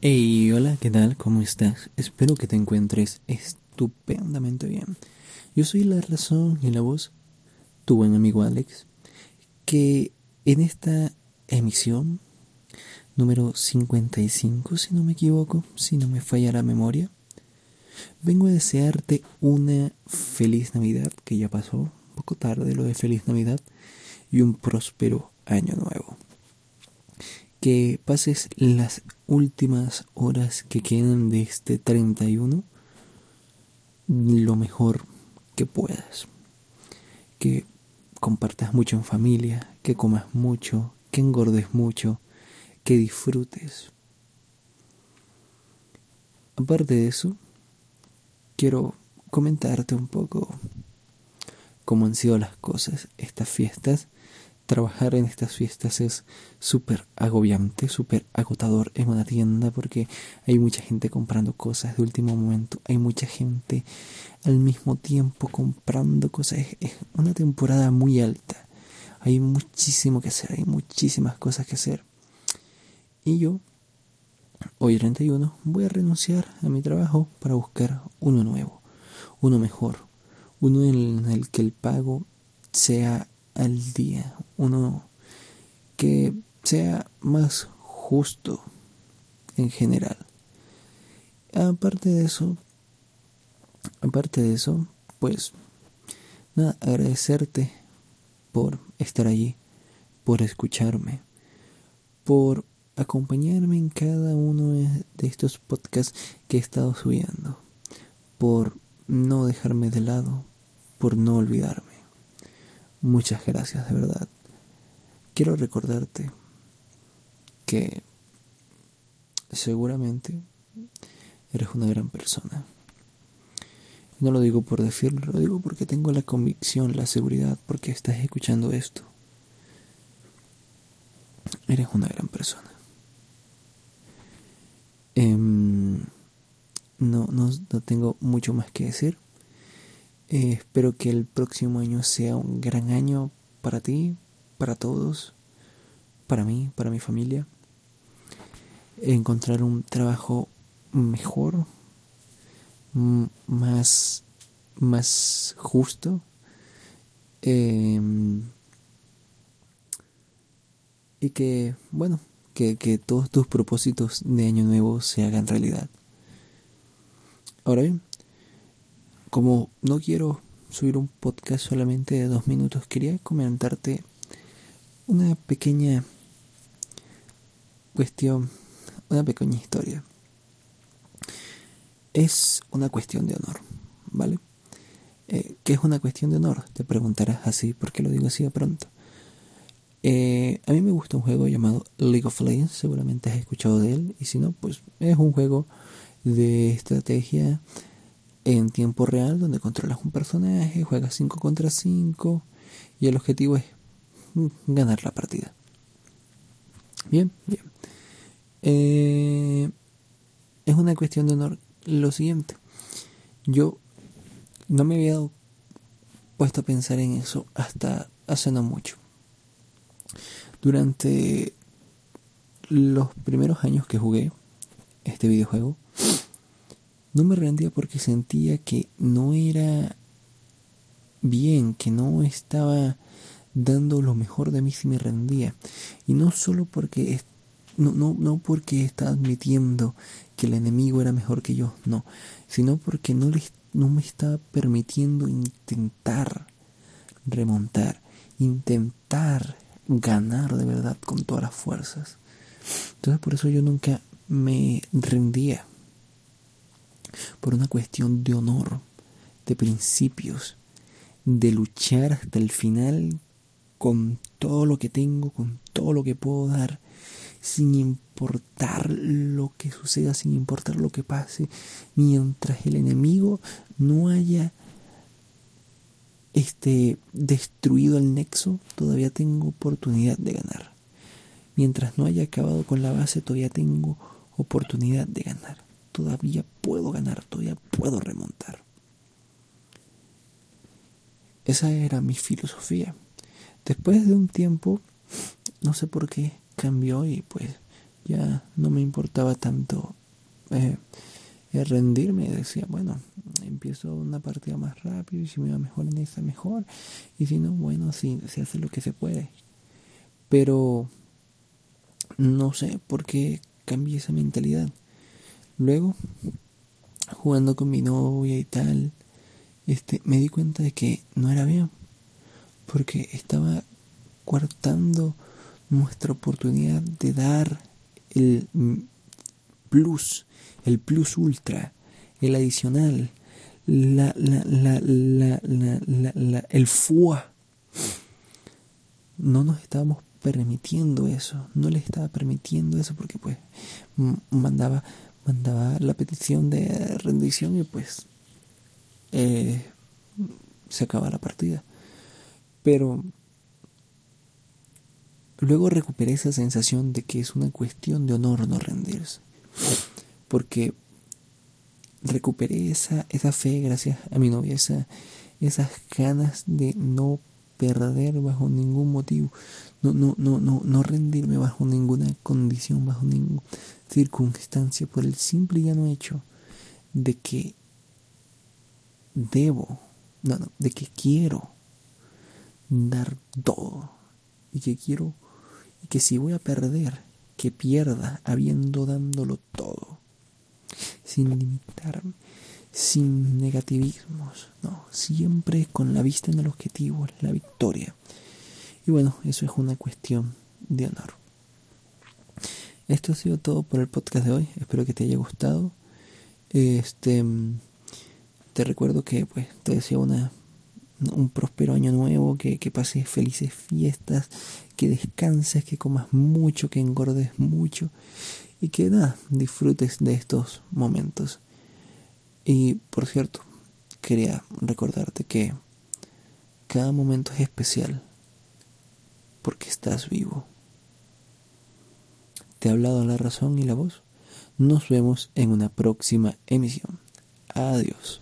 Hey, hola, ¿qué tal? ¿Cómo estás? Espero que te encuentres estupendamente bien. Yo soy la razón y la voz, tu buen amigo Alex, que en esta emisión número 55, si no me equivoco, si no me falla la memoria, vengo a desearte una feliz Navidad, que ya pasó, un poco tarde lo de feliz Navidad, y un próspero año nuevo que pases las últimas horas que quedan de este 31 lo mejor que puedas. Que compartas mucho en familia, que comas mucho, que engordes mucho, que disfrutes. Aparte de eso, quiero comentarte un poco cómo han sido las cosas estas fiestas trabajar en estas fiestas es súper agobiante, súper agotador en una tienda porque hay mucha gente comprando cosas de último momento, hay mucha gente al mismo tiempo comprando cosas, es, una temporada muy alta, hay muchísimo que hacer, hay muchísimas cosas que hacer. Y yo, hoy 31, voy a renunciar a mi trabajo para buscar uno nuevo, uno mejor, uno en el que el pago sea al día, uno que sea más justo en general. Aparte de eso, aparte de eso, pues nada, agradecerte por estar allí, por escucharme, por acompañarme en cada uno de estos podcasts que he estado subiendo, por no dejarme de lado, por no olvidarme. Muchas gracias, de verdad. Quiero recordarte que seguramente eres una gran persona. No lo digo por decirlo, lo digo porque tengo la convicción, la seguridad, porque estás escuchando esto. Eres una gran persona. Em, no, no, no tengo mucho más que decir. Eh, espero que el próximo año sea un gran año para ti, para todos, para mí, para mi familia. Encontrar un trabajo mejor, más, más justo. Em, y que, bueno, que, que todos tus propósitos de año nuevo se hagan realidad. Ahora bien, como no quiero subir un podcast solamente de dos minutos, quería comentarte una pequeña cuestión, una pequeña historia. Es una cuestión de honor, ¿vale? Eh, ¿Qué es una cuestión de honor? Te preguntarás así, ¿por qué lo digo así de pronto? Eh, a mí me gusta un juego llamado League of Legends, seguramente has escuchado de él, y si no, pues es un juego de estrategia en tiempo real donde controlas un personaje, juegas 5 contra 5 y el objetivo es ganar la partida. Bien, bien. Eh, es una cuestión de honor lo siguiente. Yo no me había puesto a pensar en eso hasta hace no mucho. Durante los primeros años que jugué este videojuego, no me rendía porque sentía que no era bien, que no estaba dando lo mejor de mí si me rendía. Y no solo porque no, no, no porque estaba admitiendo que el enemigo era mejor que yo, no, sino porque no, le, no me estaba permitiendo intentar remontar, intentar ganar de verdad con todas las fuerzas. Entonces por eso yo nunca me rendía por una cuestión de honor, de principios, de luchar hasta el final con todo lo que tengo, con todo lo que puedo dar, sin importar lo que suceda, sin importar lo que pase, mientras el enemigo no haya este destruido el nexo, todavía tengo oportunidad de ganar. Mientras no haya acabado con la base, todavía tengo oportunidad de ganar todavía puedo ganar, todavía puedo remontar. Esa era mi filosofía. Después de un tiempo, no sé por qué cambió y pues Ya no me importaba tanto eh, eh, rendirme. Decía, bueno, empiezo una partida más rápido y si me va mejor en esa, mejor. Y si no, bueno, sí, se hace lo que se puede. Pero no sé por qué cambié esa mentalidad. Luego, jugando con mi novia y tal, este, me di cuenta de que no era bien. Porque estaba cortando nuestra oportunidad de dar el plus, el plus ultra, el adicional, la, la, la, la, la, la el FUA. No nos estábamos permitiendo eso, no le estaba permitiendo eso porque pues mandaba, mandaba la petición de rendición y pues eh, se acaba la partida. Pero luego recuperé esa sensación de que es una cuestión de honor no rendirse. Porque recuperé esa, esa fe gracias a mi novia, esa, esas ganas de no perder bajo ningún motivo, no, no, no, no, no rendirme bajo ninguna condición, bajo ninguna circunstancia, por el simple y llano hecho de que debo, no, no, de que quiero dar todo y que quiero y que si voy a perder, que pierda habiendo dándolo todo, sin limitarme sin negativismos, no, siempre con la vista en el objetivo, la victoria. Y bueno, eso es una cuestión de honor. Esto ha sido todo por el podcast de hoy. Espero que te haya gustado. Este te recuerdo que pues te deseo una un próspero año nuevo, que, que pases felices fiestas, que descanses, que comas mucho, que engordes mucho y que nada, disfrutes de estos momentos. Y por cierto, quería recordarte que cada momento es especial porque estás vivo. Te ha hablado la razón y la voz. Nos vemos en una próxima emisión. Adiós.